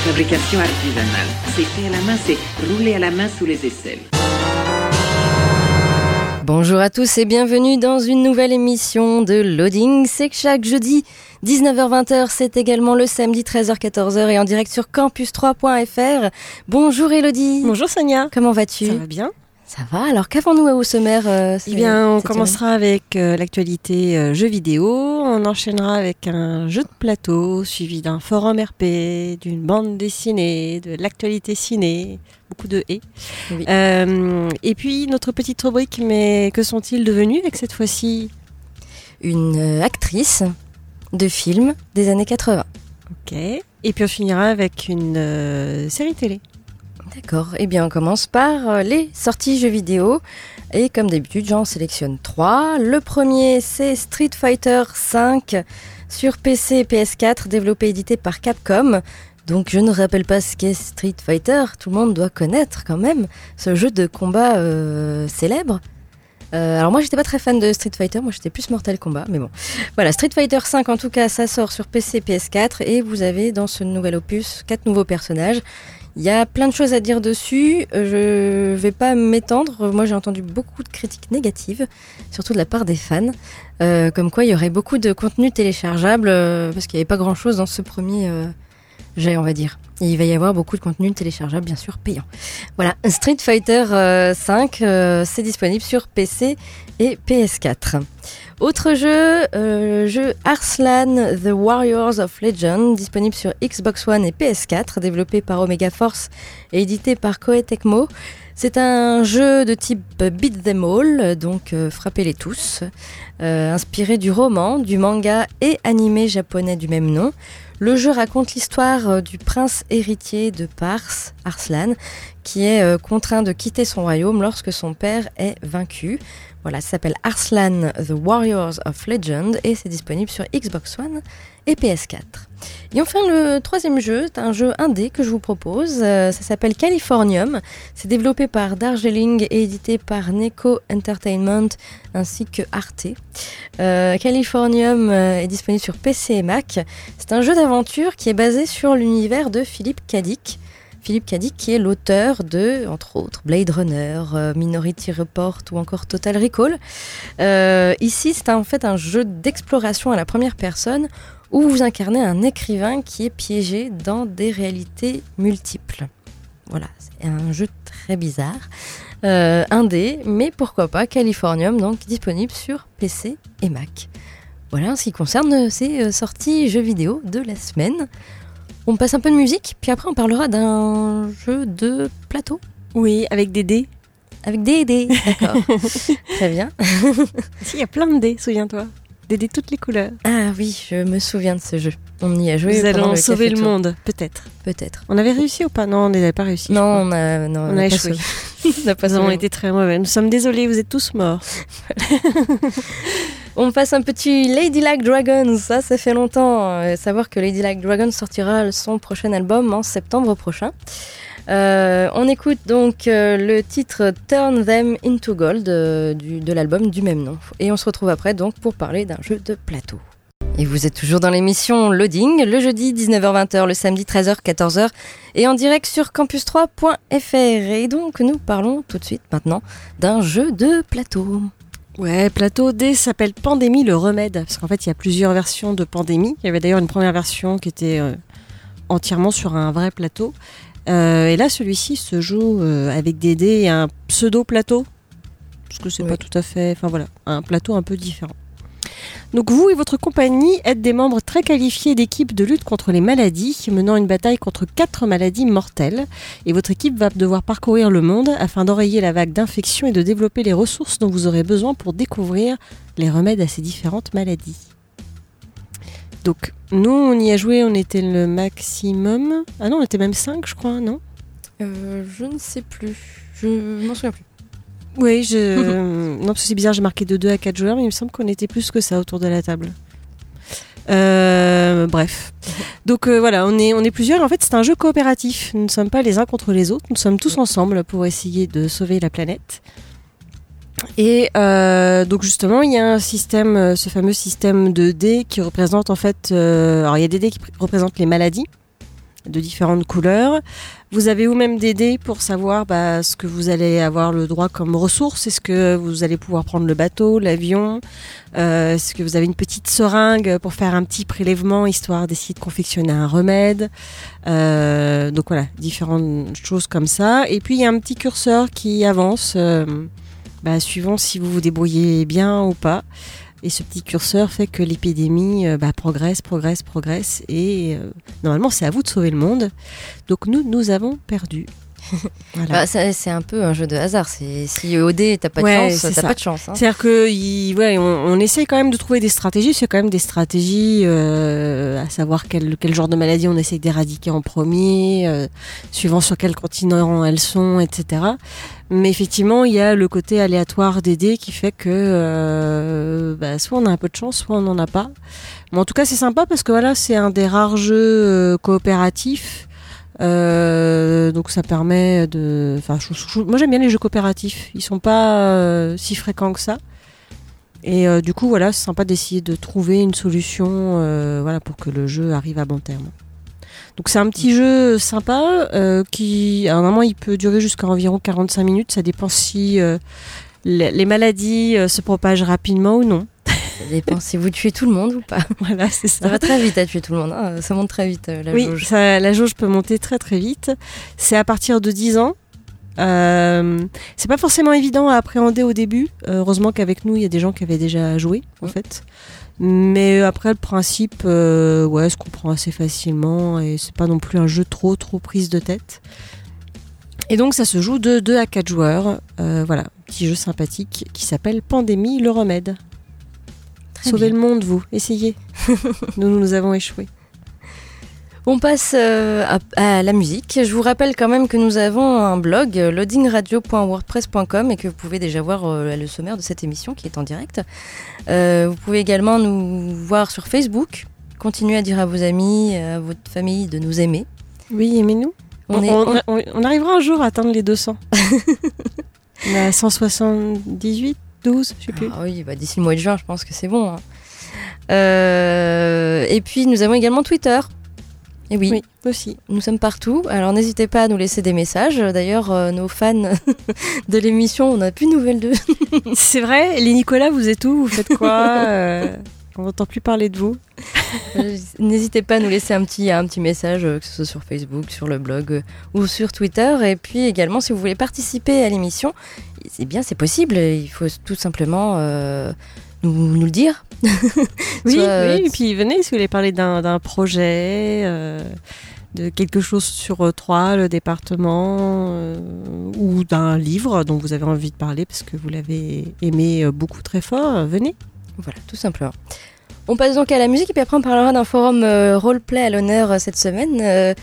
Fabrication artisanale. C'est fait à la main, c'est roulé à la main sous les aisselles. Bonjour à tous et bienvenue dans une nouvelle émission de Loading. C'est que chaque jeudi 19h-20h, c'est également le samedi 13h-14h et en direct sur campus3.fr. Bonjour Elodie. Bonjour Sonia. Comment vas-tu? Ça va bien Ça va. Alors qu'avons-nous au sommaire euh, Eh bien, on commencera avec euh, l'actualité euh, jeux vidéo. On enchaînera avec un jeu de plateau suivi d'un forum RP, d'une bande dessinée, de l'actualité ciné, beaucoup de et. Oui. Euh, et puis notre petite rubrique, mais que sont-ils devenus avec cette fois-ci? Une actrice de film des années 80. Ok. Et puis on finira avec une série télé. D'accord. Eh bien, on commence par euh, les sorties jeux vidéo. Et comme d'habitude, j'en sélectionne trois. Le premier, c'est Street Fighter V sur PC et PS4, développé et édité par Capcom. Donc, je ne rappelle pas ce qu'est Street Fighter. Tout le monde doit connaître quand même ce jeu de combat euh, célèbre. Euh, alors moi j'étais pas très fan de Street Fighter, moi j'étais plus Mortal Kombat, mais bon. Voilà, Street Fighter 5 en tout cas, ça sort sur PC et PS4 et vous avez dans ce nouvel opus quatre nouveaux personnages. Il y a plein de choses à dire dessus, je vais pas m'étendre, moi j'ai entendu beaucoup de critiques négatives, surtout de la part des fans, euh, comme quoi il y aurait beaucoup de contenu téléchargeable, euh, parce qu'il n'y avait pas grand chose dans ce premier euh, on va dire. Il va y avoir beaucoup de contenu téléchargeable, bien sûr payant. Voilà, Street Fighter euh, 5, euh, c'est disponible sur PC et PS4. Autre jeu, euh, jeu Arslan The Warriors of Legend, disponible sur Xbox One et PS4, développé par Omega Force et édité par Koei Tecmo. C'est un jeu de type beat them all, donc euh, frappez-les tous, euh, inspiré du roman, du manga et animé japonais du même nom. Le jeu raconte l'histoire euh, du prince héritier de Pars, Arslan, qui est contraint de quitter son royaume lorsque son père est vaincu. Voilà, ça s'appelle Arslan The Warriors of Legend et c'est disponible sur Xbox One et PS4. Et enfin, le troisième jeu, c'est un jeu indé que je vous propose. Euh, ça s'appelle Californium. C'est développé par Darjeeling et édité par Neko Entertainment ainsi que Arte. Euh, Californium euh, est disponible sur PC et Mac. C'est un jeu d'aventure qui est basé sur l'univers de Philippe Cadic. Philippe Cadic qui est l'auteur de, entre autres, Blade Runner, Minority Report ou encore Total Recall. Ici, c'est en fait un jeu d'exploration à la première personne où vous incarnez un écrivain qui est piégé dans des réalités multiples. Voilà, c'est un jeu très bizarre, euh, indé, mais pourquoi pas Californium, donc disponible sur PC et Mac. Voilà en ce qui concerne ces euh, sorties jeux vidéo de la semaine. On passe un peu de musique, puis après on parlera d'un jeu de plateau Oui, avec des dés. avec des dés. D'accord. Très bien. Si, il y a plein de dés, souviens-toi. Des toutes les couleurs. Ah oui, je me souviens de ce jeu. On y a joué. Nous allons le sauver le monde, peut-être. Peut-être. On avait réussi ou pas? Non, on n'avait pas réussi. Non, on a, non, On n'a a pas échoué. On Nous avons été très mauvais. Nous sommes désolés, vous êtes tous morts. On passe un petit Ladylike Dragons. Ça, ça fait longtemps. Euh, savoir que Ladylike Dragons sortira son prochain album en septembre prochain. Euh, on écoute donc euh, le titre Turn Them Into Gold euh, du- de l'album du même nom. Et on se retrouve après donc pour parler d'un jeu de plateau. Et vous êtes toujours dans l'émission Loading, le jeudi 19h-20h, le samedi 13h-14h et en direct sur campus3.fr. Et donc nous parlons tout de suite maintenant d'un jeu de plateau. Ouais, Plateau D s'appelle Pandémie le remède. Parce qu'en fait, il y a plusieurs versions de Pandémie. Il y avait d'ailleurs une première version qui était entièrement sur un vrai plateau. Euh, et là, celui-ci se joue euh, avec des dés et un pseudo-plateau. Parce que c'est Oui. pas tout à fait. Enfin voilà, un plateau un peu différent. Donc vous et votre compagnie êtes des membres très qualifiés d'équipe de lutte contre les maladies, menant une bataille contre quatre maladies mortelles. Et votre équipe va devoir parcourir le monde afin d'enrayer la vague d'infections et de développer les ressources dont vous aurez besoin pour découvrir les remèdes à ces différentes maladies. Donc, nous, on y a joué, on était le maximum. Ah non, on était même 5, je crois, non? Euh, je ne sais plus. Je m'en souviens plus. Oui, je. non, parce que c'est bizarre, j'ai marqué de 2 à 4 joueurs, mais il me semble qu'on était plus que ça autour de la table. Euh, bref. Donc euh, voilà, on est, on est plusieurs. En fait, c'est un jeu coopératif. Nous ne sommes pas les uns contre les autres. Nous sommes tous ensemble pour essayer de sauver la planète. Et euh, donc justement, il y a un système, euh, ce fameux système de dés qui représente en fait. euh, alors il y a des dés qui pr- représentent les maladies de différentes couleurs. Vous avez vous-même des dés pour savoir bah, ce que vous allez avoir le droit comme ressources. Est-ce que vous allez pouvoir prendre le bateau, l'avion? Euh, Est-ce que vous avez une petite seringue pour faire un petit prélèvement histoire d'essayer de confectionner un remède? Euh, Donc voilà, différentes choses comme ça. Et puis il y a un petit curseur qui avance. euh, bah, suivant si vous vous débrouillez bien ou pas. Et ce petit curseur fait que l'épidémie euh, bah, progresse, progresse, progresse. Et euh, normalement, c'est à vous de sauver le monde. Donc nous, nous avons perdu. Voilà. Bah, c'est un peu un jeu de hasard. Si au dé t'as pas de Ouais, pas de chance. hein. C'est-à-dire que il- ouais, on, on essaye quand même de trouver des stratégies. C'est quand même des stratégies, euh, à savoir quel, quel genre de maladie on essaye d'éradiquer en premier, euh, suivant sur quel continent elles sont, etc. Mais effectivement, il y a le côté aléatoire des dés qui fait que euh, bah, soit on a un peu de chance, soit on n'en a pas. Mais en tout cas, c'est sympa parce que voilà, c'est un des rares jeux coopératifs. Euh, donc ça permet de. Enfin, je- je- moi j'aime bien les jeux coopératifs. Ils sont pas euh, si fréquents que ça. Et euh, du coup, voilà, c'est sympa d'essayer de trouver une solution, voilà, pour que le jeu arrive à bon terme. Donc c'est un petit jeu sympa qui, à un moment, il peut durer jusqu'à environ 45 minutes. Ça dépend si les, les maladies se propagent rapidement ou non. Dépend si vous tuez tout le monde ou pas. voilà, c'est Ça va très vite à tuer tout le monde. hein. Ça monte très vite euh, la oui, jauge. ça- la jauge peut monter très très vite. C'est à partir de 10 ans. Euh, c'est pas forcément évident à appréhender au début. Euh, heureusement qu'avec nous, il y a des gens qui avaient déjà joué, en Mm. fait. Mais après, le principe, euh, ouais, se comprend assez facilement et c'est pas non plus un jeu trop trop prise de tête. Et donc, ça se joue de 2 à 4 joueurs. Euh, voilà, petit jeu sympathique qui s'appelle Pandémie le remède. Très Sauvez bien. le monde, vous, essayez. nous, nous avons échoué. On passe euh, à, à la musique. Je vous rappelle quand même que nous avons un blog euh, loadingradio.wordpress.com et que vous pouvez déjà voir euh, le sommaire de cette émission qui est en direct. Euh, vous pouvez également nous voir sur Facebook. Continuez à dire à vos amis, à votre famille de nous aimer. Oui, aimez-nous. On- on arrivera un jour à atteindre les 200. on est à 178, 12, je sais plus. Ah oui, bah, d'ici le mois de juin, je pense que c'est bon. hein. Euh, et puis nous avons également Twitter. Et oui, Oui, aussi. Nous sommes partout, alors n'hésitez pas à nous laisser des messages. D'ailleurs, euh, nos fans de l'émission, on n'a plus de nouvelles d'eux. C'est vrai, les Nicolas, vous êtes où? Vous faites quoi? Euh, On n'entend plus parler de vous. N'hésitez pas à nous laisser un petit, un petit message, euh, que ce soit sur Facebook, sur le blog euh, ou sur Twitter. Et puis également, si vous voulez participer à l'émission, c'est bien, c'est possible. Il faut tout simplement euh, nous, nous le dire. Oui, Soit, oui, et puis venez si vous voulez parler d'un projet, euh, de quelque chose sur Troyes, le département, euh, ou d'un livre dont vous avez envie de parler parce que vous l'avez aimé beaucoup très fort, venez. Voilà, tout simplement. On passe donc à la musique et puis après on parlera d'un forum euh, roleplay à l'honneur euh, cette semaine. Euh,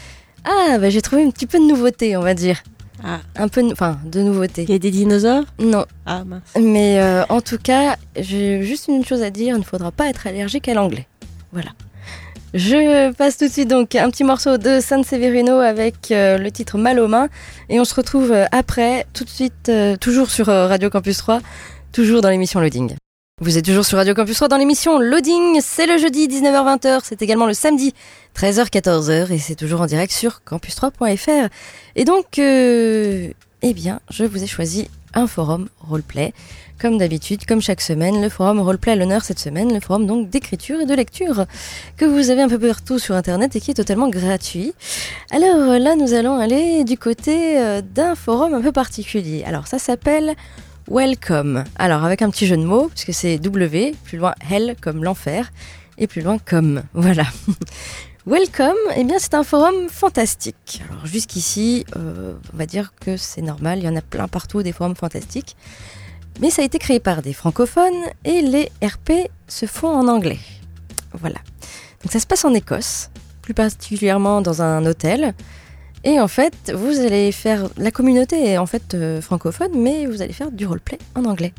ah, bah, j'ai trouvé un petit peu de nouveauté, on va dire. Ah. Un peu, de- enfin, de nouveauté. Il y a des dinosaures? Non, Ah mince. mais en tout cas, j'ai juste une chose à dire, il ne faudra pas être allergique à l'anglais. Voilà. Je passe tout de suite donc un petit morceau de San Severino avec euh, le titre Mal aux mains et on se retrouve après, tout de suite, euh, toujours sur euh, Radio Campus 3, toujours dans l'émission Loading. Vous êtes toujours sur Radio Campus 3 dans l'émission Loading, c'est le jeudi 19h-20h, c'est également le samedi 13h-14h et c'est toujours en direct sur campus3.fr. Et donc, euh, eh bien, je vous ai choisi un forum roleplay. Comme d'habitude, comme chaque semaine, le forum roleplay à l'honneur cette semaine, le forum donc d'écriture et de lecture que vous avez un peu partout sur internet et qui est totalement gratuit. Alors là, nous allons aller du côté euh, d'un forum un peu particulier. Alors ça s'appelle Welcome. Alors avec un petit jeu de mots, puisque c'est W, plus loin Hell comme l'enfer, et plus loin comme. Voilà. Welcome, eh bien c'est un forum fantastique. Alors jusqu'ici, euh, on va dire que c'est normal, il y en a plein partout des forums fantastiques. Mais ça a été créé par des francophones et les RP se font en anglais. Voilà. Donc ça se passe en Écosse, plus particulièrement dans un hôtel. Et en fait, vous allez faire. La communauté est en fait euh, francophone, mais vous allez faire du roleplay en anglais.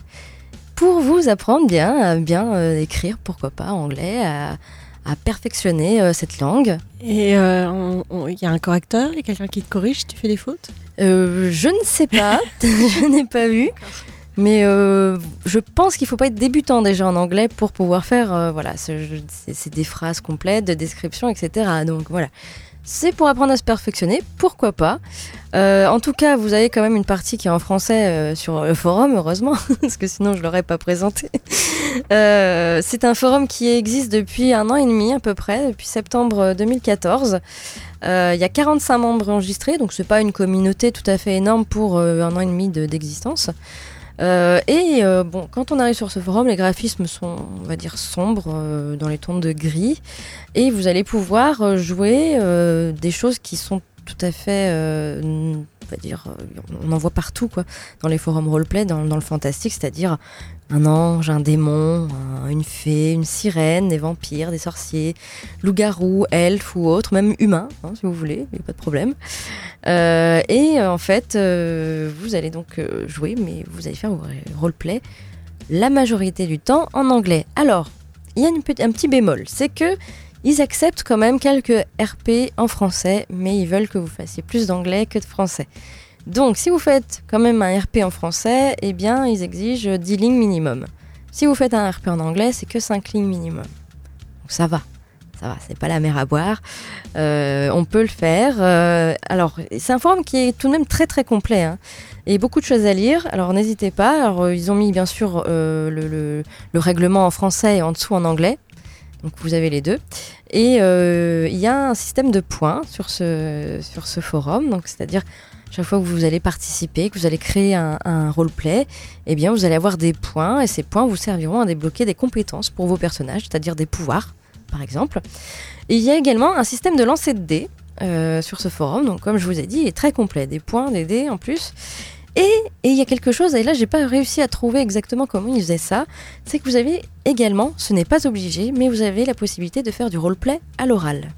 Pour vous apprendre bien à bien euh, écrire, pourquoi pas, en anglais, à, à perfectionner euh, cette langue. Et il y a un correcteur, il y a quelqu'un qui te corrige si tu fais des fautes? Je ne sais pas, je n'ai pas vu. Mais je pense qu'il faut pas être débutant déjà en anglais pour pouvoir faire, voilà, c'est des phrases complètes, de descriptions, etc. Donc voilà, c'est pour apprendre à se perfectionner, pourquoi pas. Euh, en tout cas, vous avez quand même une partie qui est en français euh, sur le forum, heureusement, parce que sinon je l'aurais pas présenté. Euh, c'est un forum qui existe depuis un an et demi à peu près, depuis septembre 2014. Euh, Il y a 45 membres enregistrés, donc c'est pas une communauté tout à fait énorme pour euh, un an et demi de- d'existence. Euh, et euh, bon, quand on arrive sur ce forum, les graphismes sont, on va dire, sombres, euh, dans les tons de gris, et vous allez pouvoir euh, jouer des choses qui sont tout à fait, on va dire, on en voit partout, quoi, dans les forums roleplay, dans le fantastique, c'est-à-dire un ange, un démon, un- une fée, une sirène, des vampires, des sorciers, loups-garous, elfes ou autres, même humains, hein, si vous voulez, il n'y a pas de problème. Euh, et euh, en fait, euh, vous allez donc jouer, mais vous allez faire vos roleplay la majorité du temps en anglais. Alors, il y a un petit bémol, c'est que ils acceptent quand même quelques RP en français, mais ils veulent que vous fassiez plus d'anglais que de français. Donc, si vous faites quand même un RP en français, eh bien, ils exigent 10 lignes minimum. Si vous faites un RP en anglais, c'est que 5 lignes minimum. Donc, ça va. Ça va, c'est pas la mer à boire. Euh, on peut le faire. Euh, alors, c'est un forum qui est tout de même très très complet. hein, et beaucoup de choses à lire. Alors, n'hésitez pas. Alors, euh, ils ont mis bien sûr le, le- le règlement en français et en dessous en anglais. Donc, vous avez les deux. Et il y a un système de points sur ce, sur ce forum. Donc, c'est-à-dire, chaque fois que vous allez participer, que vous allez créer un, un roleplay, eh bien, vous allez avoir des points. Et ces points vous serviront à débloquer des compétences pour vos personnages, c'est-à-dire des pouvoirs, par exemple. Et il y a également un système de lancer de dés euh, sur ce forum. Donc, comme je vous ai dit, il est très complet. Des points, des dés en plus. Et et il y a quelque chose, et là, j'ai pas réussi à trouver exactement comment ils faisaient ça. C'est que vous avez également, ce n'est pas obligé, mais vous avez la possibilité de faire du roleplay à l'oral.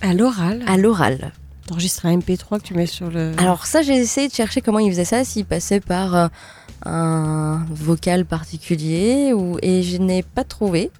À l'oral À l'oral. T'enregistres un MP3 que tu mets sur le. Alors ça, j'ai essayé de chercher comment ils faisaient ça, s'ils passaient par euh, un vocal particulier, ou... et je n'ai pas trouvé.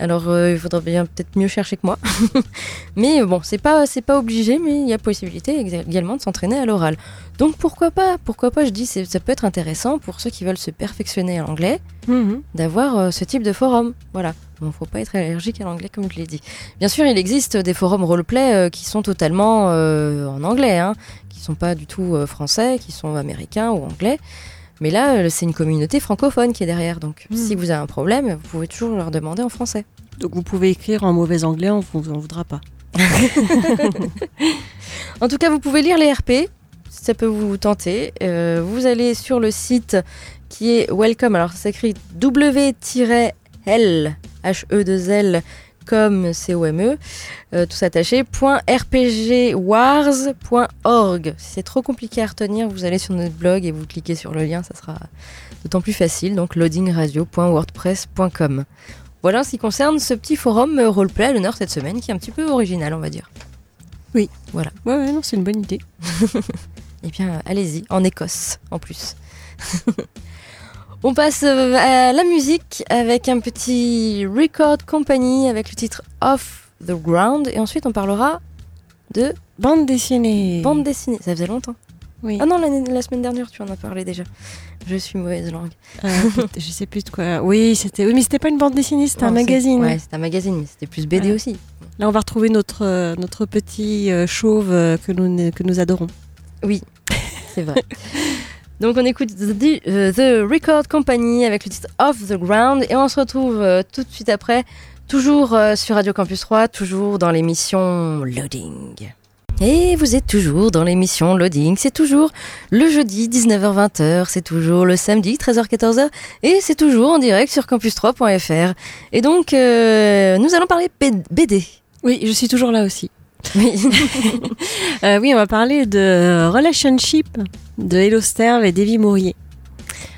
Alors euh, il faudrait bien peut-être mieux chercher que moi. mais bon, c'est pas c'est pas obligé, mais il y a possibilité également de s'entraîner à l'oral. Donc pourquoi pas Pourquoi pas Je dis c'est- ça peut être intéressant pour ceux qui veulent se perfectionner en anglais Mhm. d'avoir euh, ce type de forum. Voilà. Bon, faut pas être allergique à l'anglais comme je l'ai dit. Bien sûr, il existe des forums roleplay euh, qui sont totalement euh, en anglais, hein, qui sont pas du tout euh, français, qui sont américains ou anglais. Mais là, c'est une communauté francophone qui est derrière. Donc, Mhm. si vous avez un problème, vous pouvez toujours leur demander en français. Donc vous pouvez écrire en mauvais anglais, on vous en voudra pas. En tout cas, vous pouvez lire les RP, si ça peut vous tenter. Vous allez sur le site qui est Welcome. Alors, ça s'écrit W-L, H-E-2-L, comme C-O-M-E, euh, tout attaché, point .rpgwars.org. Si c'est trop compliqué à retenir, vous allez sur notre blog et vous cliquez sur le lien, ça sera d'autant plus facile. Donc, loadingradio.wordpress.com. Voilà en ce qui concerne ce petit forum roleplay à l'honneur cette semaine, qui est un petit peu original, on va dire. Ouais, ouais, non, c'est une bonne idée. Eh bien, allez-y, en Écosse, en plus. On passe euh, à la musique avec un petit record company avec le titre Off the Ground. Et ensuite, on parlera de Bande dessinée. bande dessinée. Ça faisait longtemps. Oui. Ah non, la, semaine dernière, tu en as parlé déjà. Je suis mauvaise langue. Euh, je sais plus de quoi. Oui, c'était. Oui, mais c'était pas une bande dessinée, c'était un magazine. Ouais, c'était un magazine, mais c'était plus BD Voilà. aussi. Là, on va retrouver notre euh, notre petit euh, chauve que nous que nous adorons. C'est vrai. Donc on écoute The, euh, The Record Company avec le titre Off the Ground et on se retrouve euh, tout de suite après, toujours euh, sur Radio Campus 3, toujours dans l'émission Loading. Et vous êtes toujours dans l'émission Loading, c'est toujours le jeudi 19h-20h, c'est toujours le samedi 13h-14h et c'est toujours en direct sur campus3.fr. Et donc nous allons parler BD. Oui, je suis toujours là aussi. Oui. Euh, oui, on va parler de Relationship de Hello Sterve et Davy Mourier.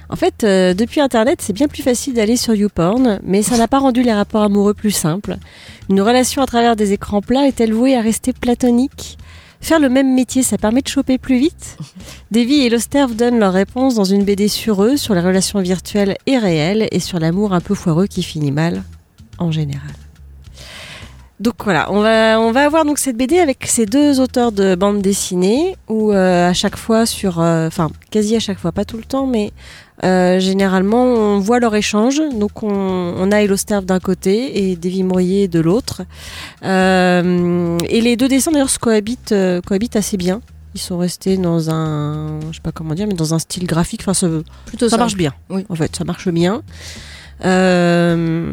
En fait, euh, depuis Internet, c'est bien plus facile d'aller sur YouPorn, mais ça n'a pas rendu les rapports amoureux plus simples. Une relation à travers des écrans plats est-elle vouée à rester platonique Faire le même métier, ça permet de choper plus vite Davy et Losterv donnent leur réponse dans une BD sur eux, sur les relations virtuelles et réelles, et sur l'amour un peu foireux qui finit mal, en général. Donc voilà, on va, on va avoir donc cette BD avec ces deux auteurs de bande dessinée où euh, à chaque fois sur, euh, enfin quasi à chaque fois, pas tout le temps, mais euh, généralement on voit leur échange. Donc on, on a Elosterve d'un côté et Davy Mourier de l'autre. Euh, et les deux dessins d'ailleurs se cohabitent, cohabitent assez bien. Ils sont restés dans un, je sais pas comment dire, mais dans un style graphique. Enfin, ça, Plutôt ça marche bien. Oui. En fait, ça marche bien. Euh,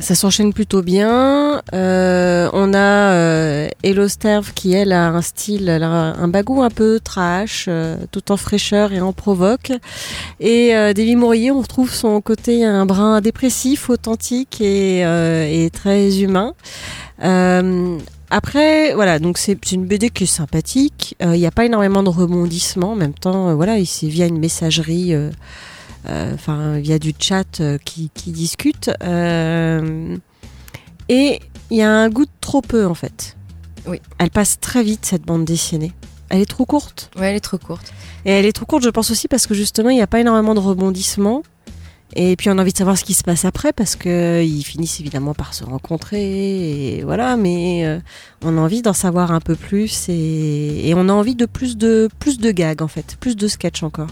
ça s'enchaîne plutôt bien. Euh, on a euh, Elosterve qui, elle, a un style, un bagou un peu trash, euh, tout en fraîcheur et en provoque. Et euh, Davy Mourier, on retrouve son côté un brin dépressif, authentique et, euh, et très humain. Euh, après, voilà, donc c'est une BD qui est sympathique. Euh, Il n'y a pas énormément de rebondissements. En même temps, voilà, c'est via une messagerie, enfin via du chat euh, qui, qui discute. Euh, et il y a un goût de trop peu en fait. Oui. Elle passe très vite cette bande dessinée. Elle est trop courte. Ouais, elle est trop courte. Et elle est trop courte, je pense aussi, parce que justement, il n'y a pas énormément de rebondissements. Et puis on a envie de savoir ce qui se passe après, parce que ils finissent évidemment par se rencontrer, et voilà. Mais euh, on a envie d'en savoir un peu plus, et, et on a envie de plus de plus de gags en fait, plus de sketchs encore.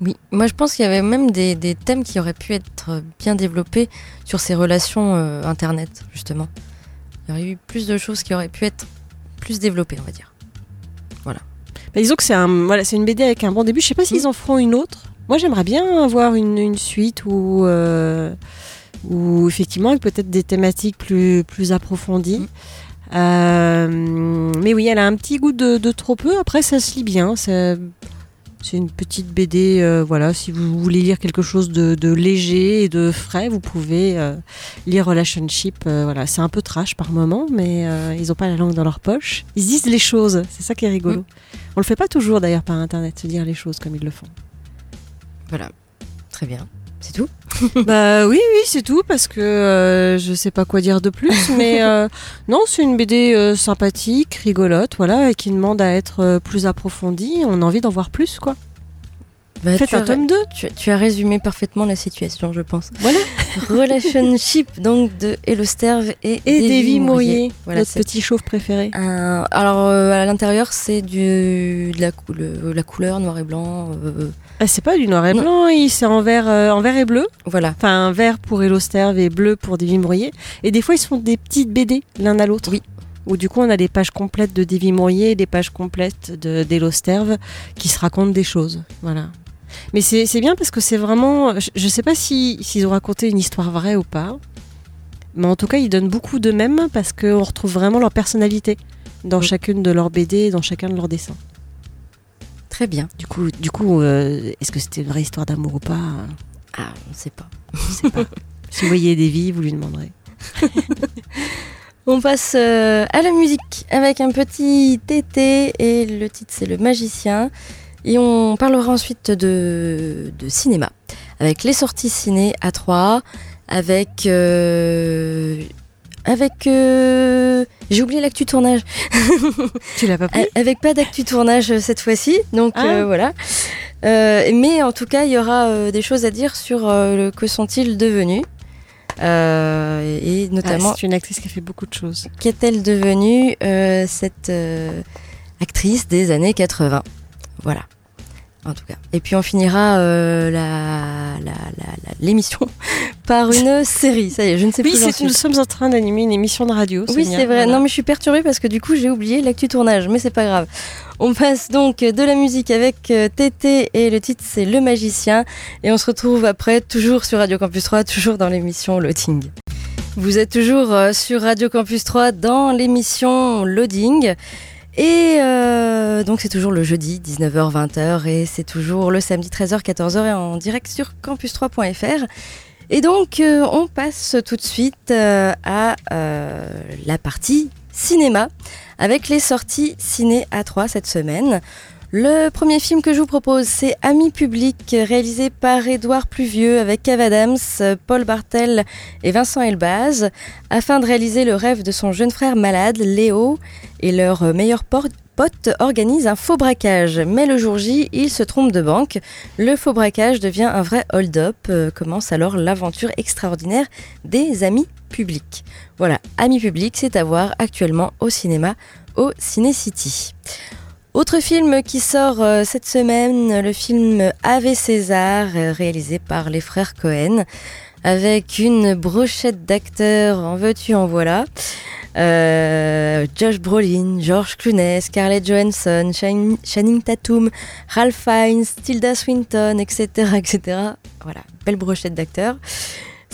Oui, moi je pense qu'il y avait même des, des thèmes qui auraient pu être bien développés sur ces relations euh, internet, justement. Il y aurait eu plus de choses qui auraient pu être plus développées, on va dire. Bah, disons que c'est un, voilà, c'est une BD avec un bon début. Je sais pas s'ils en feront une autre. Moi, j'aimerais bien avoir une, une suite où, euh, où effectivement, avec peut-être des thématiques plus, plus approfondies. Mm. Euh, mais oui, elle a un petit goût de, de trop peu. Après, ça se lit bien. C'est c'est une petite BD. euh, voilà, si vous voulez lire quelque chose de, de léger et de frais, vous pouvez euh, lire Relationship. euh, voilà, c'est un peu trash par moment, mais ils ont pas la langue dans leur poche. Ils se disent les choses. C'est ça qui est rigolo. On le fait pas toujours d'ailleurs par internet, se dire les choses comme ils le font. Voilà, très bien. C'est tout? Bah oui, oui, c'est tout parce que euh, je sais pas quoi dire de plus, mais euh, non, c'est une BD euh, sympathique, rigolote, voilà, et qui demande à être euh, plus approfondie. On a envie d'en voir plus, quoi. Bah, Faites un tome 2 tu, tu as résumé parfaitement la situation, je pense. Voilà. Relationship donc de Elosterve et, Et Davy Mourier, Voilà, notre petit chauve préféré. un- Alors à l'intérieur c'est du de la, cou- le- la couleur noir et blanc. Ah, c'est pas du noir et blanc, c'est en vert, euh, en vert et bleu. voilà. Enfin, vert pour Elosterve et bleu pour Davy Mourier. Et des fois, ils font des petites BD l'un à l'autre. Oui. Où du coup, on a des pages complètes de Davy Mourier et des pages complètes de d'Elosterve qui se racontent des choses. Voilà. Mais c'est bien parce que c'est vraiment. Je, je sais pas si s'ils ont raconté une histoire vraie ou pas. Mais en tout cas, ils donnent beaucoup d'eux-mêmes parce qu'on retrouve vraiment leur personnalité dans Oui. chacune de leurs BD et dans chacun de leurs dessins. Très bien. Du coup, du coup euh, est-ce que c'était une vraie histoire d'amour ou pas Ah, on ne sait pas. Si vous voyez Davy, vous lui demanderez. On passe euh, à la musique avec un petit TT et le titre c'est Le Magicien. Et on parlera ensuite de, de cinéma avec les sorties ciné à 3 avec euh, avec euh, j'ai oublié l'actu tournage. Tu l'as pas pris? Avec pas d'actu tournage euh, cette fois-ci. Donc Ah. euh, voilà. Euh, mais en tout cas il y aura euh, des choses à dire sur euh, le que sont-ils devenus. Euh, et notamment Ah, c'est une actrice qui a fait beaucoup de choses. qu'est-elle devenue euh, cette euh, actrice des années 80 Voilà, en tout cas. Et puis on finira euh, la- la- la- la- l'émission par une série. Ça y est, je ne sais Oui, plus. suis. nous sommes en train d'animer une émission de radio. Oui, Sonia. c'est vrai. Voilà. Non, mais je suis perturbée parce que du coup, j'ai oublié l'actu tournage, mais c'est pas grave. On passe donc de la musique avec euh, Tété et le titre c'est Le Magicien. Et on se retrouve après, toujours sur Radio Campus 3, toujours dans l'émission Loading. Vous êtes toujours euh, sur Radio Campus 3 dans l'émission Loading. Et euh, donc c'est toujours le jeudi 19h-20h et c'est toujours le samedi 13h-14h et en direct sur campus3.fr. Et donc euh, on passe tout de suite euh, à euh, la partie cinéma avec les sorties ciné A3 cette semaine. Le premier film que je vous propose, c'est Ami public, réalisé par Édouard Pluvieux avec Kev Adams, Paul Bartel et Vincent Elbaz, afin de réaliser le rêve de son jeune frère malade, Léo, et leur meilleur pote organise un faux braquage. Mais le jour J, il se trompe de banque. Le faux braquage devient un vrai hold-up. Euh, commence alors l'aventure extraordinaire des amis publics. Voilà, Amis publics, c'est à voir actuellement au cinéma, au Ciné City. Autre film qui sort euh, cette semaine, le film Ave César, euh, réalisé par les frères Cohen, avec une brochette d'acteurs, en veux-tu, en voilà. Euh, Josh Brolin, George Clooney, Scarlett Johansson, Shan- Channing Tatum, Ralph Fiennes, Tilda Swinton, etc., etc. Voilà, belle brochette d'acteurs.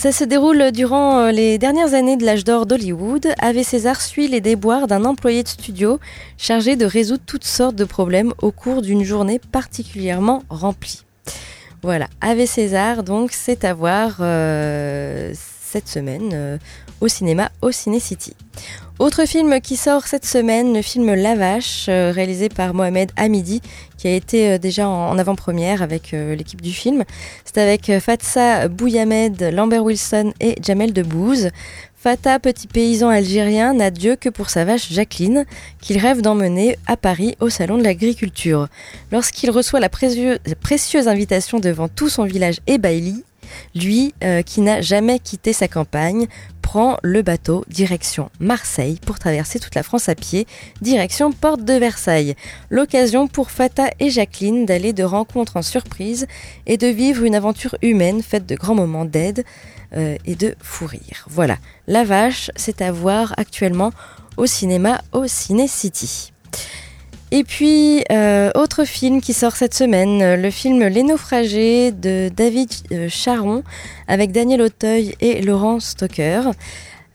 Ça se déroule durant euh, les dernières années de l'âge d'or d'Hollywood. Ave César suit les déboires d'un employé de studio chargé de résoudre toutes sortes de problèmes au cours d'une journée particulièrement remplie. Voilà, Ave César, donc c'est à voir euh, cette semaine euh, au cinéma au Ciné City. Autre film qui sort cette semaine, le film La Vache, euh, réalisé par Mohamed Hamidi, qui a été euh, déjà en, avant-première avec euh, l'équipe du film. C'est avec Fatsa Bouyamed, Lambert Wilson et Jamel Debbouze. Fata, petit paysan algérien, n'a Dieu que pour sa vache Jacqueline, qu'il rêve d'emmener à Paris au salon de l'agriculture. Lorsqu'il reçoit la précieuse invitation devant tout son village ébahi, lui, euh, qui n'a jamais quitté sa campagne, prend le bateau direction Marseille pour traverser toute la France à pied, direction Porte de Versailles. L'occasion pour Fata et Jacqueline d'aller de rencontre en surprise et de vivre une aventure humaine faite de grands moments d'aide euh, et de fou rire. Voilà, La Vache, c'est à voir actuellement au cinéma au Ciné City. Et puis, euh, autre film qui sort cette semaine, euh, le film Les Naufragés de David euh, Charon avec Daniel Auteuil et Laurent Stoker.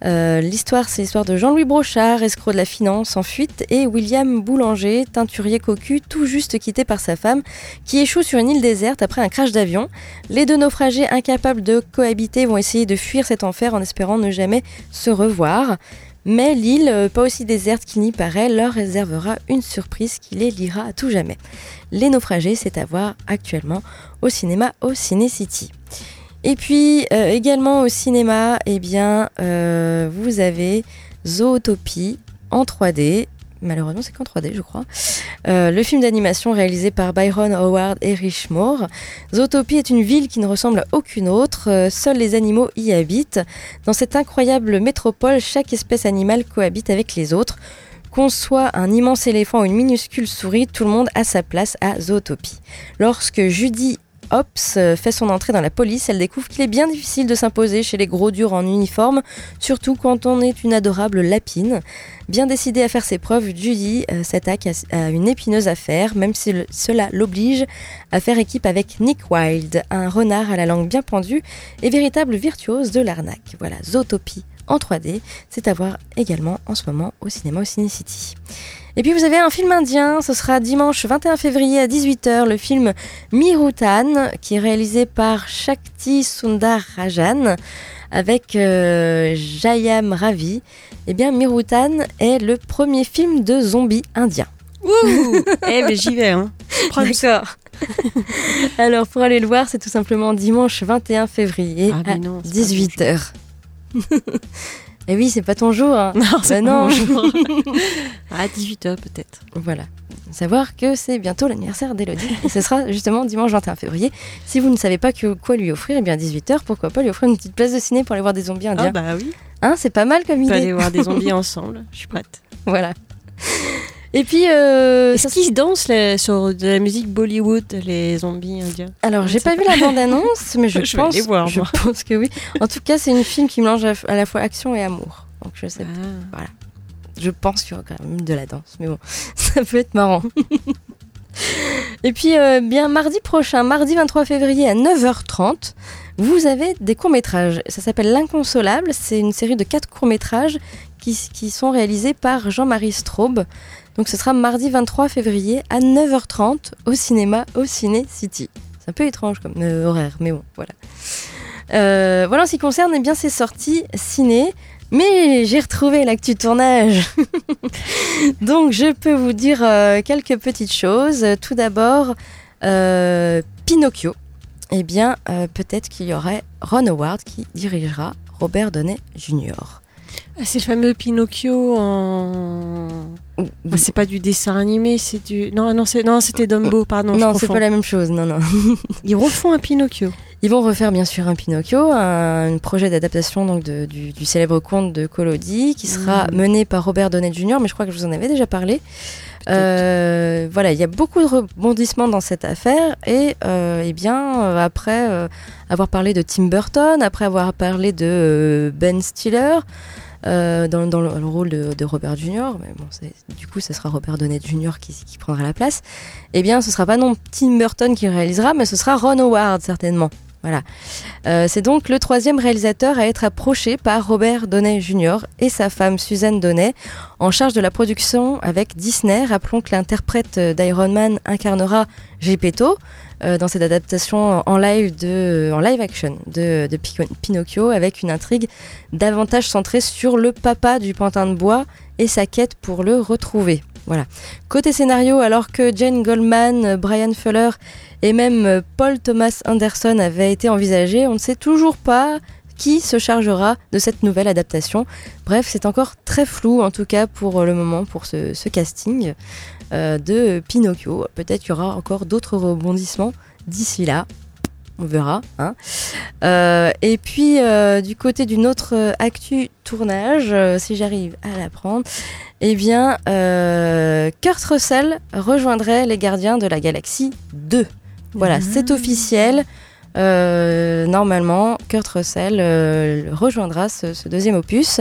L'histoire, c'est l'histoire de Jean-Louis Brochard, escroc de la finance en fuite, et William Boulanger, teinturier cocu, tout juste quitté par sa femme, qui échoue sur une île déserte après un crash d'avion. Les deux naufragés incapables de cohabiter vont essayer de fuir cet enfer en espérant ne jamais se revoir. Mais l'île, euh, pas aussi déserte qu'il n'y paraît, leur réservera une surprise qui les liera à tout jamais. Les naufragés, c'est à voir actuellement au cinéma au Ciné City. Et puis euh, également au cinéma, eh bien, euh, vous avez Zootopie en 3D. Malheureusement, c'est qu'en 3D, je crois. Euh, le film d'animation réalisé par Byron Howard et Rich Moore. Zootopie est une ville qui ne ressemble à aucune autre. Euh, seuls les animaux y habitent. Dans cette incroyable métropole, chaque espèce animale cohabite avec les autres. Qu'on soit un immense éléphant ou une minuscule souris, tout le monde a sa place à Zootopie. Lorsque Judy Hopps euh, fait son entrée dans la police, elle découvre qu'il est bien difficile de s'imposer chez les gros durs en uniforme, surtout quand on est une adorable lapine. Bien décidée à faire ses preuves, Judy euh, s'attaque à, une épineuse affaire, même si cela l'oblige à faire équipe avec Nick Wilde, un renard à la langue bien pendue et véritable virtuose de l'arnaque. Voilà, Zootopie en 3D, c'est à voir également en ce moment au cinéma au Ciné City. Et puis vous avez un film indien, ce sera dimanche 21 février à 18h, le film Mirutan, qui est réalisé par Shakti Sundar Rajan avec euh, Jayam Ravi. Eh bien, Mirutan est le premier film de zombies indien. Ouh Eh, mais j'y vais, hein. D'accord. Alors, pour aller le voir, c'est tout simplement dimanche 21 février Ah, à mais non, c'est pas 18h. Et oui, c'est pas ton jour. hein. Non, c'est Bah pas non. mon jour. à 18h peut-être. Voilà. Savoir que c'est bientôt l'anniversaire d'Elodie. Ce sera justement dimanche 21 février. Si vous ne savez pas que, quoi lui offrir, eh bien 18h, pourquoi pas lui offrir une petite place de ciné pour aller voir des zombies Ah indiens. bah oui, Hein, c'est pas mal comme on peut idée. aller voir des zombies ensemble, je suis prête. Voilà. Et puis, euh, Est-ce qu'ils dansent là, sur de la musique Bollywood, les zombies indiens alors j'ai pas vu la bande-annonce, mais je, Je vais pense, aller voir, je moi. pense que oui. En tout cas, c'est une film qui mélange à la fois action et amour. Donc je sais Ah. Je pense qu'il y aura quand même de la danse, mais bon, ça peut être marrant. Et puis, euh, bien, mardi prochain, mardi 23 février à 9h30, vous avez des courts-métrages. Ça s'appelle L'Inconsolable. C'est une série de quatre courts-métrages qui, sont réalisés par Jean-Marie Straub. Donc, ce sera mardi 23 février à 9h30 au cinéma, au Ciné City. C'est un peu étrange comme euh, horaire, mais bon, voilà. Euh, voilà en ce qui concerne eh bien, ces sorties ciné. Mais j'ai retrouvé l'actu tournage. Donc je peux vous dire euh, quelques petites choses. Tout d'abord, Pinocchio. Eh bien, euh, peut-être qu'il y aurait Ron Howard qui dirigera Robert Downey Jr. Ah, c'est le fameux Pinocchio en. Ah, c'est pas du dessin animé, c'est du. Non, non, c'est non, c'était Dumbo, pardon. non, c'est pas la même chose. Non, non. Ils refont un Pinocchio. Ils vont refaire bien sûr un Pinocchio, un, un projet d'adaptation donc de- du, du célèbre conte de Collodi qui sera Mhm. mené par Robert Downey Jr. Mais je crois que je vous en avais déjà parlé. Euh, voilà, il y a beaucoup de rebondissements dans cette affaire et euh, eh bien euh, après euh, avoir parlé de Tim Burton, après avoir parlé de Ben Stiller. dans, dans le, le rôle de, Robert Jr., mais bon, du coup, ce sera Robert Downey Jr. qui, qui prendra la place. Eh bien, ce sera pas non Tim Burton qui réalisera, mais ce sera Ron Howard certainement. Voilà. Euh, c'est donc le troisième réalisateur à être approché par Robert Downey Jr. et sa femme Suzanne Downey, en charge de la production avec Disney. Rappelons que l'interprète d'Iron Man incarnera Gepetto euh, dans cette adaptation en live, action de, Pinocchio avec une intrigue davantage centrée sur le papa du pantin de bois et sa quête pour le retrouver. Voilà. Côté scénario, alors que Jane Goldman, Brian Fuller et même euh, Paul Thomas Anderson avaient été envisagés, on ne sait toujours pas qui se chargera de cette nouvelle adaptation. Bref, c'est encore très flou en tout cas pour euh, le moment pour ce, casting euh, de Pinocchio. Peut-être qu'il y aura encore d'autres rebondissements d'ici là. On verra. hein. Et puis, du côté d'une autre actu tournage, si j'arrive à la prendre, eh bien, Kurt Russell rejoindrait les Gardiens de la Galaxie 2. Voilà, c'est officiel. Euh, normalement, Kurt Russell euh, rejoindra ce, ce deuxième opus,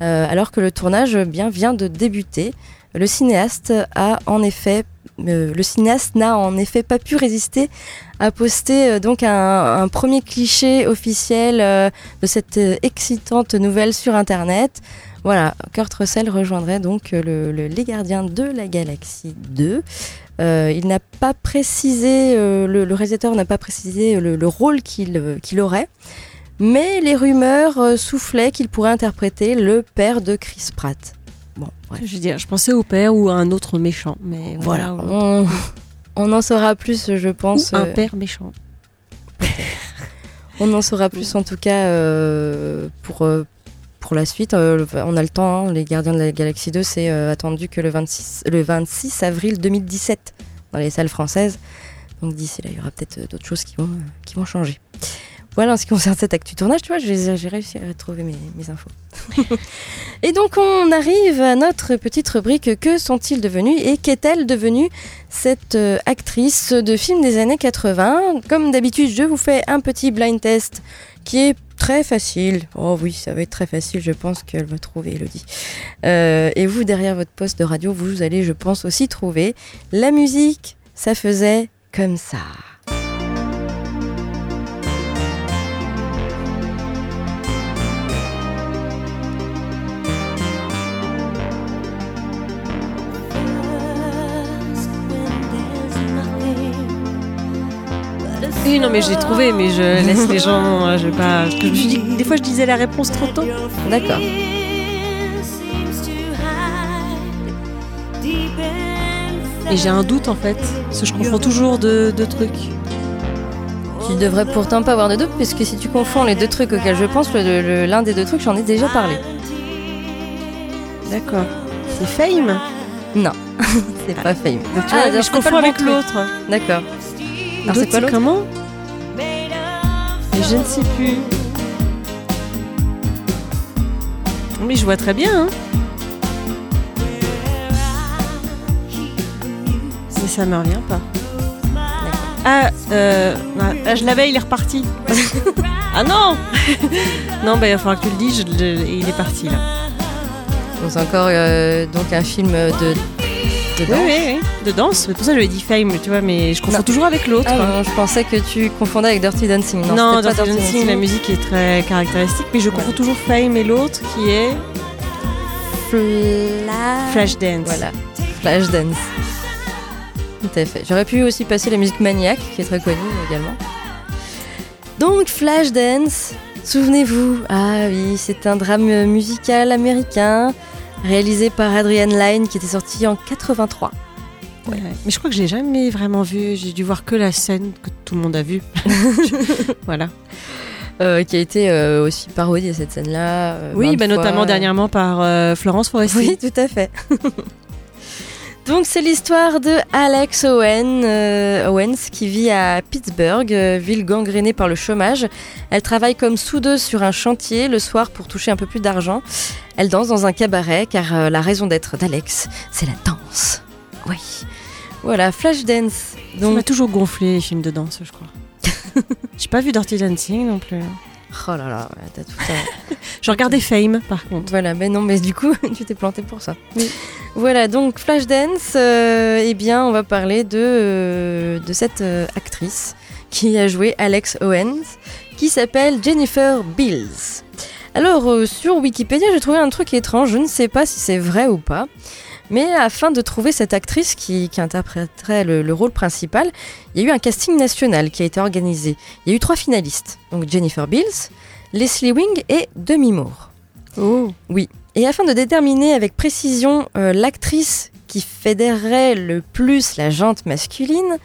euh, alors que le tournage eh bien vient de débuter. Le cinéaste a en effet, euh, le cinéaste n'a en effet pas pu résister à poster euh, donc un, un premier cliché officiel euh, de cette excitante nouvelle sur Internet. Voilà, Kurt Russell rejoindrait donc le, le- les Gardiens de la Galaxie 2. Euh, il n'a pas précisé, euh, le, le réalisateur n'a pas précisé le, le rôle qu'il euh, aurait, mais les rumeurs euh, soufflaient qu'il pourrait interpréter le père de Chris Pratt. Bon, bref. Je veux dire, je pensais au père ou à un autre méchant, mais Voilà, voilà. on, on en saura plus, je pense. Ou un euh, père méchant. On en saura plus en tout cas euh, pour, euh, pour la suite. Euh, on a le temps, hein. les Gardiens de la Galaxie 2, c'est euh, attendu que le 26, le 26 avril 2017 dans les salles françaises. Donc d'ici là, il y aura peut-être euh, d'autres choses qui vont, qui vont changer. Voilà en ce qui concerne cet actu tournage, tu vois, j'ai j'ai réussi à retrouver mes, mes infos. et donc on arrive à notre petite rubrique Que sont-ils devenus et qu'est-elle devenue? Cette euh, actrice de film des années 80 Comme d'habitude, je vous fais un petit blind test qui est très facile. Oh oui, ça va être très facile, je pense qu'elle va trouver, Elodie. Euh, et vous, derrière votre poste de radio, vous allez, je pense, aussi trouver la musique. Ça faisait comme ça. Oui, non, mais j'ai trouvé, mais je laisse les gens. euh, Je vais pas. parce que je me suis dit, des fois, je disais la réponse trop tôt. D'accord. Et j'ai un doute en fait, parce que je confonds toujours deux de trucs. Tu devrais pourtant pas avoir de doute, puisque si tu confonds les deux trucs auxquels je pense, le- le- l'un des deux trucs, j'en ai déjà parlé. D'accord. C'est Fame? Non, c'est pas Fame. Donc, tu Ah, je confonds avec l'autre. D'accord. Alors, c'est quoi l'autre comment Mais je ne sais plus. Oui, je vois très bien. Hein. Mais ça me revient pas. Ah, euh, ah, je l'avais, il est reparti. ah non Non, bah, il va falloir que tu le dises, il est parti là. Donc, C'est encore euh, donc un film de, de Oui, danse. oui, oui. De danse, c'est pour ça que j'avais dit Fame, tu vois, mais je confonds Non. toujours avec l'autre. Ah je pensais que tu confondais avec Dirty Dancing. Non, pas Dirty Dancing, la musique est très caractéristique, mais je confonds toujours Fame et l'autre qui est Flash. Flashdance. Voilà, Flashdance. Tout à fait. J'aurais pu aussi passer la musique Maniac, qui est très connue également. Donc Flashdance, Souvenez-vous, ah oui, c'est un drame musical américain réalisé par Adrian Lyne qui était sorti en 83. Ouais. Mais je crois que je l'ai jamais vraiment vu. J'ai dû voir que la scène que tout le monde a vue. voilà. Euh, qui a été euh, aussi parodiée cette scène-là. euh, Oui, bah, notamment dernièrement par Florence Foresti. Oui, tout à fait. Donc c'est l'histoire de Alex Owen, euh, Owens qui vit à Pittsburgh, euh, ville gangrénée par le chômage. Elle travaille comme soudeuse sur un chantier le soir pour toucher un peu plus d'argent. Elle danse dans un cabaret car euh, la raison d'être d'Alex, c'est la danse. Oui. Voilà, Flashdance. Ça m'a Donc, toujours gonflé les films de danse, je crois. J'ai pas vu Dirty Dancing non plus. Oh là là, ouais, t'as tout ça. Je regardais Fame par contre. Voilà, mais non, mais du coup, tu t'es planté pour ça. Oui. Voilà, donc Flashdance, euh, eh bien, on va parler de, euh, de cette euh, actrice qui a joué Alex Owens, qui s'appelle Jennifer Bills. Alors, euh, sur Wikipédia, j'ai trouvé un truc étrange, je ne sais pas si c'est vrai ou pas, mais afin de trouver cette actrice qui, qui interpréterait le, le rôle principal, il y a eu un casting national qui a été organisé. Il y a eu trois finalistes, donc Jennifer Bills, Leslie Wing et Demi Moore. Oh. Et afin de déterminer avec précision euh, l'actrice qui fédérerait le plus la jante masculine,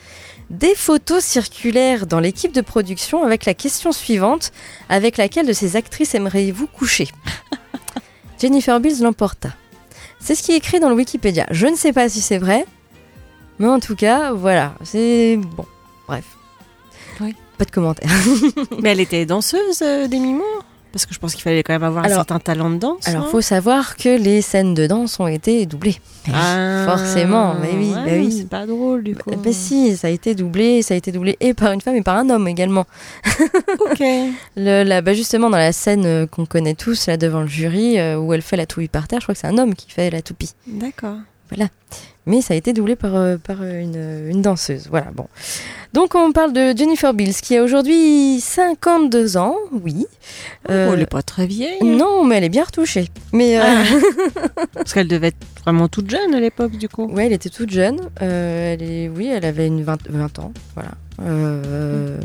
des photos circulèrent dans l'équipe de production avec la question suivante avec laquelle de ces actrices aimeriez-vous coucher? Jennifer Bills l'emporta. C'est ce qui est écrit dans le Wikipédia. Je ne sais pas si c'est vrai, mais en tout cas, voilà, c'est bon. Bref. Oui. Pas de commentaires. Mais elle était danseuse, euh, Demi Moore? Parce que je pense qu'il fallait quand même avoir Alors- un certain talent de danse. Alors, non faut savoir que les scènes de danse ont été doublées. Ah, forcément, mais oui, ouais, bah oui. C'est pas drôle du coup. Bah, bah si, ça a été doublé, ça a été doublé et par une femme et par un homme également. Ok. Le, là, bah justement, dans la scène euh, qu'on connaît tous, là devant le jury, euh, où elle fait la toupie par terre, je crois que c'est un homme qui fait la toupie. D'accord. Mais ça a été doublé par, euh, par euh, une, une danseuse. Voilà, bon. Donc on parle de Jennifer Bills, qui a aujourd'hui 52 ans, oui. Euh, Oh, elle est pas très vieille. non, mais elle est bien retouchée. Mais euh, Parce qu'elle devait être vraiment toute jeune à l'époque du coup. ouais, elle était toute jeune. Euh, elle est, oui, elle avait une 20, 20 ans, voilà. Euh,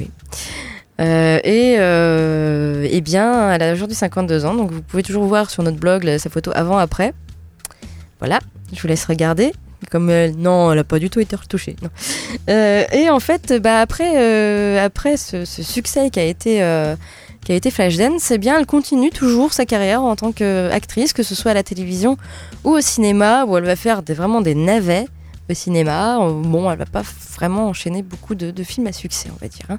oui. Euh, et euh, eh bien, elle a aujourd'hui 52 ans, donc vous pouvez toujours voir sur notre blog là, sa photo avant-après. Voilà, je vous laisse regarder. Comme elle, non, elle n'a pas du tout été retouchée. Euh, et en fait, bah, après, euh, après ce, succès qui a été euh, qui a été Flashdance, eh bien, elle continue toujours sa carrière en tant qu'actrice, que ce soit à la télévision ou au cinéma, où elle va faire vraiment des navets au cinéma. Euh, Bon, elle va pas vraiment enchaîner beaucoup de, films à succès, on va dire. hein.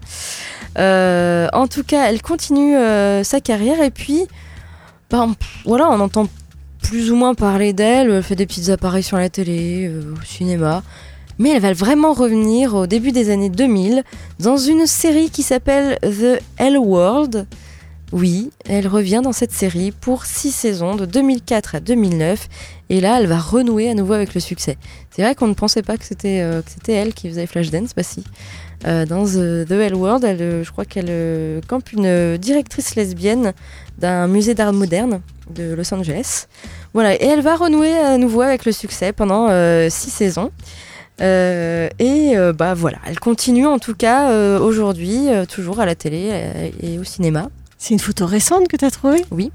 Euh, en tout cas, elle continue euh, sa carrière et puis, bah, voilà, on entend plus ou moins parler d'elle. Elle fait des petites apparitions à la télé, euh, au cinéma. Mais elle va vraiment revenir au début des années 2000 dans une série qui s'appelle The L World. Oui, elle revient dans cette série pour six saisons de 2004 à 2009 et là elle va renouer à nouveau avec le succès. C'est vrai qu'on ne pensait pas que c'était euh, elle qui faisait Flashdance, bah si. Euh, dans The, The L World, je crois qu'elle campe une directrice lesbienne d'un musée d'art moderne de Los Angeles. Voilà, et elle va renouer à nouveau avec le succès pendant euh, six saisons. Euh, et euh, bah voilà, elle continue en tout cas euh, aujourd'hui, euh, toujours à la télé euh, et au cinéma. C'est une photo récente que tu as trouvée? Oui.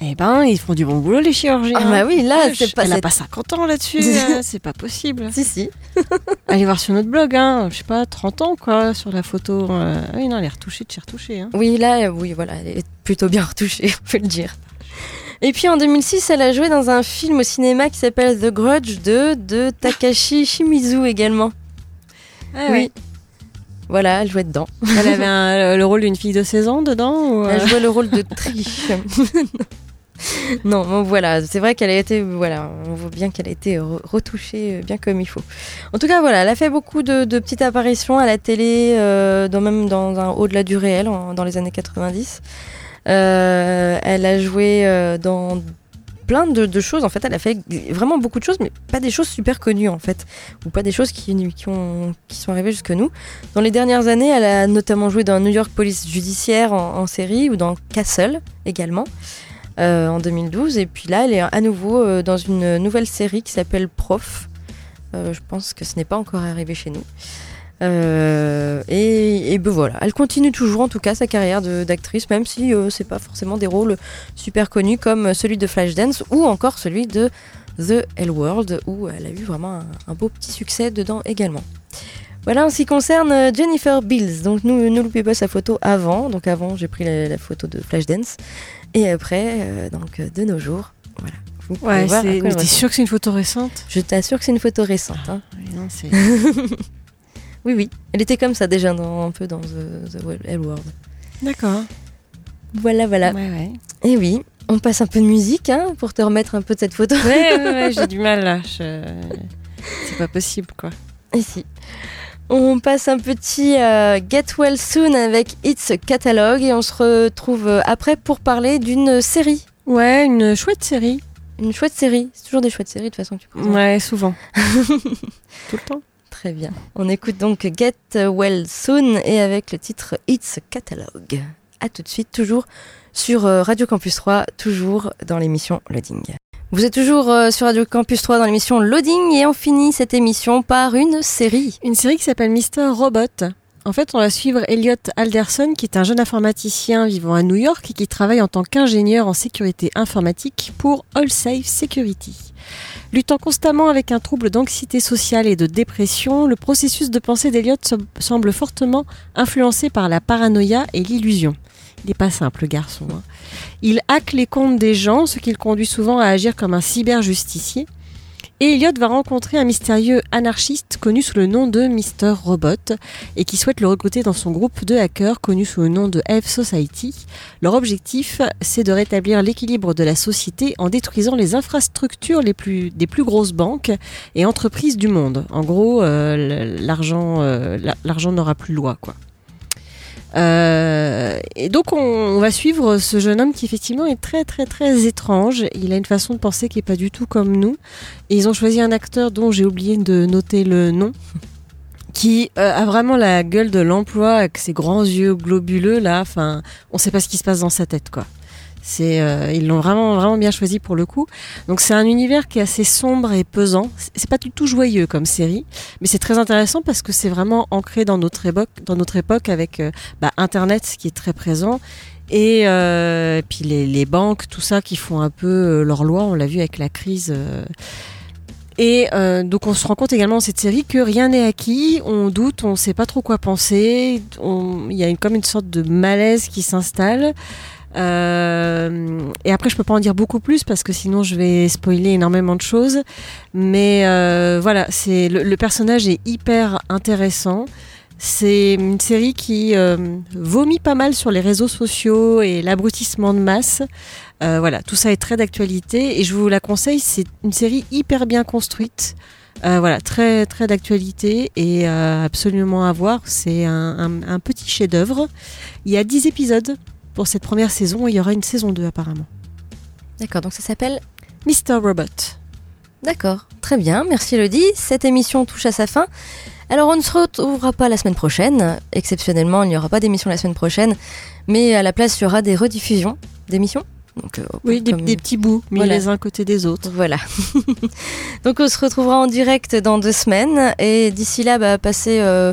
Eh ben, ils font du bon boulot les chirurgiens. Ah bah oui, là, c'est pas Elle a pas 50 ans là-dessus, euh, c'est pas possible. Si, si. Allez voir sur notre blog, hein, je sais pas, 30 ans quoi, sur la photo. euh, ah oui, non, elle est retouchée de chez retouchée. Hein. Oui, là, euh, oui, voilà, elle est plutôt bien retouchée, on peut le dire. Et puis en 2006, elle a joué dans un film au cinéma qui s'appelle The Grudge 2 de Takashi Shimizu également. Ah oui. Voilà, elle jouait dedans. Elle avait un- le rôle d'une fille de 16 ans dedans ou, euh, Elle jouait le rôle de Trish. non, bon, voilà, c'est vrai qu'elle a été, voilà, on voit bien qu'elle a été re- retouchée euh, bien comme il faut. En tout cas, voilà, elle a fait beaucoup de, de petites apparitions à la télé, euh, dans, même dans un au-delà du réel, en- dans les années 90. Euh, elle a joué euh, dans plein de, choses. En fait, elle a fait vraiment beaucoup de choses, mais pas des choses super connues en fait, ou pas des choses qui, qui, ont, qui sont arrivées jusque nous. Dans les dernières années, elle a notamment joué dans New York Police Judiciaire en, série ou dans Castle également euh, en 2012. Et puis là, elle est à nouveau dans une nouvelle série qui s'appelle Prof. Je pense que ce n'est pas encore arrivé chez nous. Euh, et, et ben voilà, elle continue toujours en tout cas sa carrière d'actrice, même si euh, c'est pas forcément des rôles super connus comme celui de Flashdance ou encore celui de The L World où elle a eu vraiment un, un beau petit succès dedans également. Voilà en ce qui concerne euh, Jennifer Bills. Donc nous ne loupez pas sa photo avant. Donc avant j'ai pris la, la photo de Flashdance et après euh, donc de nos jours. Voilà. Vous Ouais, c'est- mais t'es sûr que c'est une photo récente? Je t'assure que c'est une photo récente. hein. Oui, non, c'est- Oui, oui. Elle était comme ça déjà dans, un peu dans The, The L World. D'accord. Voilà, voilà. Ouais, ouais. Et oui, on passe un peu de musique hein, pour te remettre un peu de cette photo. Ouais, ouais, ouais, j'ai du mal là. je- C'est pas possible quoi. Et si. On passe un petit euh, Get Well Soon avec It's Catalog et on se retrouve euh, après pour parler d'une série. Ouais, une chouette série. Une chouette série. C'est toujours des chouettes séries de toute façon que tu. Ouais, souvent. Tout le temps. Très bien. On écoute donc Get Well Soon et avec le titre It's Catalog. A tout de suite, toujours sur euh, Radio Campus 3, toujours dans l'émission Loading. Vous êtes toujours euh, sur Radio Campus 3 dans l'émission Loading et on finit cette émission par une série. Une série qui s'appelle Mister Robot. En fait, on va suivre Elliot Alderson, qui est un jeune informaticien vivant à New York et qui travaille en tant qu'ingénieur en sécurité informatique pour AllSafe Security. Luttant constamment avec un trouble d'anxiété sociale et de dépression, le processus de pensée d'Elliot se- semble fortement influencé par la paranoïa et l'illusion. Il n'est pas simple, le garçon. hein. Il hack les comptes des gens, ce qui le conduit souvent à agir comme un cyber-justicier. Et Elliot va rencontrer un mystérieux anarchiste connu sous le nom de Mr. Robot et qui souhaite le recruter dans son groupe de hackers connu sous le nom de Eve Society. Leur objectif, c'est de rétablir l'équilibre de la société en détruisant les infrastructures les plus, des plus grosses banques et entreprises du monde. En gros, euh, l'argent euh, la- l'argent n'aura plus loi, quoi. Euh, et donc on, on va suivre ce jeune homme qui effectivement est très très très étrange. Il a une façon de penser qui est pas du tout comme nous. Ils ont choisi un acteur dont j'ai oublié de noter le nom, qui euh, a vraiment la gueule de l'emploi avec ses grands yeux globuleux là. Enfin, on sait pas ce qui se passe dans sa tête quoi. C'est, euh, ils l'ont vraiment vraiment bien choisi pour le coup. Donc c'est un univers qui est assez sombre et pesant. C'est- pas du tout joyeux comme série, mais c'est très intéressant parce que c'est vraiment ancré dans notre époque, dans notre époque avec euh, bah, Internet qui est très présent et euh, puis les, les banques, tout ça qui font un peu euh, leur loi. On l'a vu avec la crise. euh. Et euh, donc on se rend compte également dans cette série que rien n'est acquis, on doute, on ne sait pas trop quoi penser, il y a une, comme une sorte de malaise qui s'installe. Euh, et après je peux pas en dire beaucoup plus parce que sinon je vais spoiler énormément de choses. Mais euh, voilà, c'est le, le personnage est hyper intéressant. C'est une série qui euh, vomit pas mal sur les réseaux sociaux et l'abrutissement de masse. Euh, voilà, tout ça est très d'actualité et je vous la conseille. C'est une série hyper bien construite. Euh, voilà, très très d'actualité et euh, absolument à voir. C'est un, un- un petit chef-d'œuvre. Il y a 10 épisodes pour cette première saison. Il y aura une saison 2 apparemment. D'accord, donc ça s'appelle Mr. Robot. D'accord, très bien, merci Elodie. Cette émission touche à sa fin. Alors on ne se retrouvera pas la semaine prochaine. Exceptionnellement, il n'y aura pas d'émission la semaine prochaine. Mais à la place, il y aura des rediffusions d'émissions. Donc, euh, Oui, des, comme- des petits bouts mis Voilà. les uns côté des autres. Voilà. Donc on se retrouvera en direct dans deux semaines. Et d'ici là, bah, passez euh,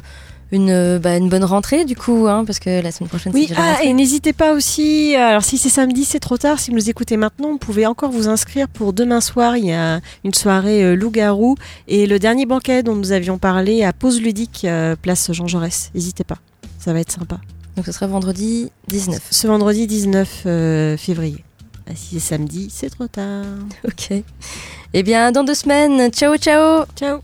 une, bah, une bonne rentrée du coup, hein, parce que la semaine prochaine, c'est Oui, ah, et n'hésitez pas aussi, euh, alors si c'est samedi, c'est trop tard, si vous nous écoutez maintenant, vous pouvez encore vous inscrire pour demain soir, il y a une soirée euh, loup-garou et le dernier banquet dont nous avions parlé à Pause Ludique, euh, place Jean Jaurès. N'hésitez pas, ça va être sympa. Donc ce sera vendredi 19. Ce vendredi 19 euh, février. Ah, si c'est samedi, c'est trop tard. Ok. Eh bien, dans deux semaines, ciao ciao Ciao